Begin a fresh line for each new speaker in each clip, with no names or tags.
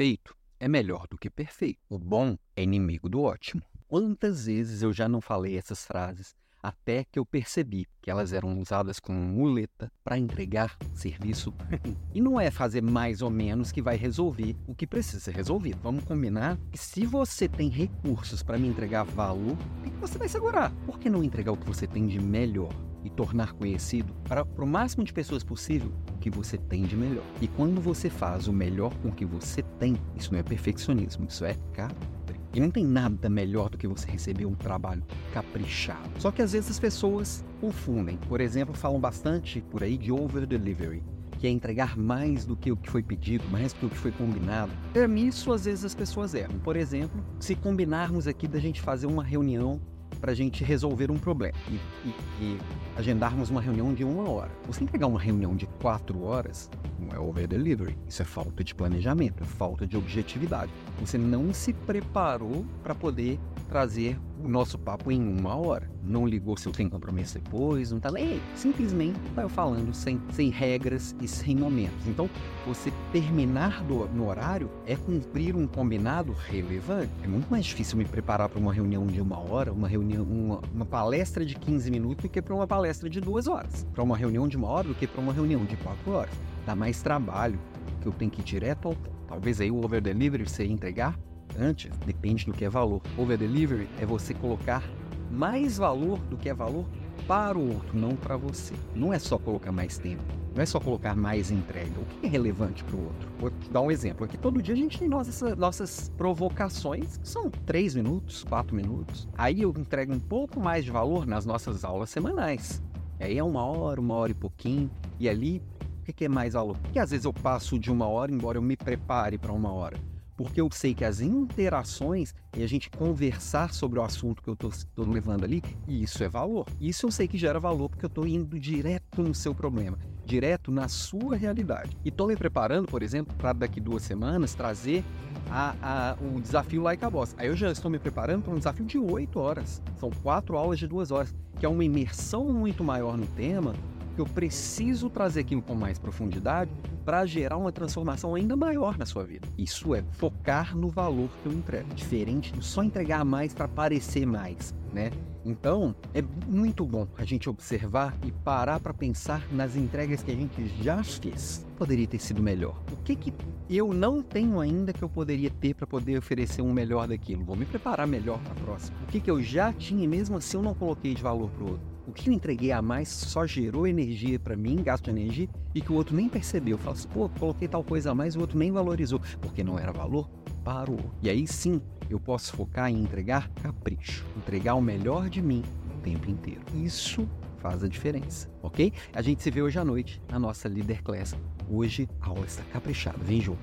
Perfeito é melhor do que perfeito. O bom é inimigo do ótimo. Quantas vezes eu já não falei essas frases até que eu percebi que elas eram usadas como muleta para entregar serviço. e não é fazer mais ou menos que vai resolver o que precisa ser resolvido. Vamos combinar que se você tem recursos para me entregar valor, você vai segurar? Por que não entregar o que você tem de melhor? e tornar conhecido para, para o máximo de pessoas possível que você tem de melhor. E quando você faz o melhor com o que você tem, isso não é perfeccionismo, isso é capricho. E não tem nada melhor do que você receber um trabalho caprichado. Só que às vezes as pessoas confundem. Por exemplo, falam bastante por aí de over delivery que é entregar mais do que o que foi pedido, mais do que o que foi combinado. É nisso, às vezes, as pessoas erram. Por exemplo, se combinarmos aqui da gente fazer uma reunião para a gente resolver um problema e, e, e, agendarmos uma reunião de uma hora. Você entregar uma reunião de quatro horas não é over delivery. Isso é falta de planejamento, é falta de objetividade. Você não se preparou para poder trazer o nosso papo em uma hora. Não ligou se eu tenho compromisso depois, não tá. Ei, simplesmente saiu falando sem, sem regras e sem momentos. Então, você terminar do, no horário é cumprir um combinado relevante. É muito mais difícil me preparar para uma reunião de uma hora, uma reunião, uma, uma palestra de 15 minutos do que para uma palestra de duas horas. Para uma reunião de uma hora do que para uma reunião de quatro horas. Dá mais trabalho, que eu tenho que ir direto ao Talvez aí o over delivery você entregar antes, depende do que é valor. Over delivery é você colocar mais valor do que é valor para o outro, não para você. Não é só colocar mais tempo, não é só colocar mais entrega. O que é relevante para o outro? Vou te dar um exemplo aqui. Todo dia a gente tem nossas, nossas provocações, que são 3 minutos, 4 minutos. Aí eu entrego um pouco mais de valor nas nossas aulas semanais. Aí é uma hora, uma hora e pouquinho. E ali, o que é mais valor? Porque às vezes eu passo de uma hora, embora eu me prepare para uma hora porque eu sei que as interações e a gente conversar sobre o assunto que eu estou levando ali, isso é valor. Isso eu sei que gera valor porque eu estou indo direto no seu problema, direto na sua realidade. E estou me preparando, por exemplo, para daqui duas semanas trazer a, a, o desafio Like a Boss. Aí eu já estou me preparando para um desafio de oito horas. São quatro aulas de duas horas, que é uma imersão muito maior no tema, que eu preciso trazer aquilo com mais profundidade para gerar uma transformação ainda maior na sua vida. Isso é focar no valor que eu entrego, diferente de só entregar mais para parecer mais, né? Então, é muito bom a gente observar e parar para pensar nas entregas que a gente já fez. Poderia ter sido melhor. O que que eu não tenho ainda que eu poderia ter para poder oferecer um melhor daquilo? Vou me preparar melhor para a próxima. O que que eu já tinha e mesmo assim eu não coloquei de valor para o outro? O que eu entreguei a mais só gerou energia para mim, gasto de energia, e que o outro nem percebeu. Fala assim, pô, coloquei tal coisa a mais, o outro nem valorizou, porque não era valor, parou. E aí sim, eu posso focar em entregar capricho, entregar o melhor de mim o tempo inteiro. Isso faz a diferença, ok? A gente se vê hoje à noite na nossa Leader Class. Hoje a aula está caprichada. Vem junto.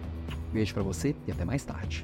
Beijo para você e até mais tarde.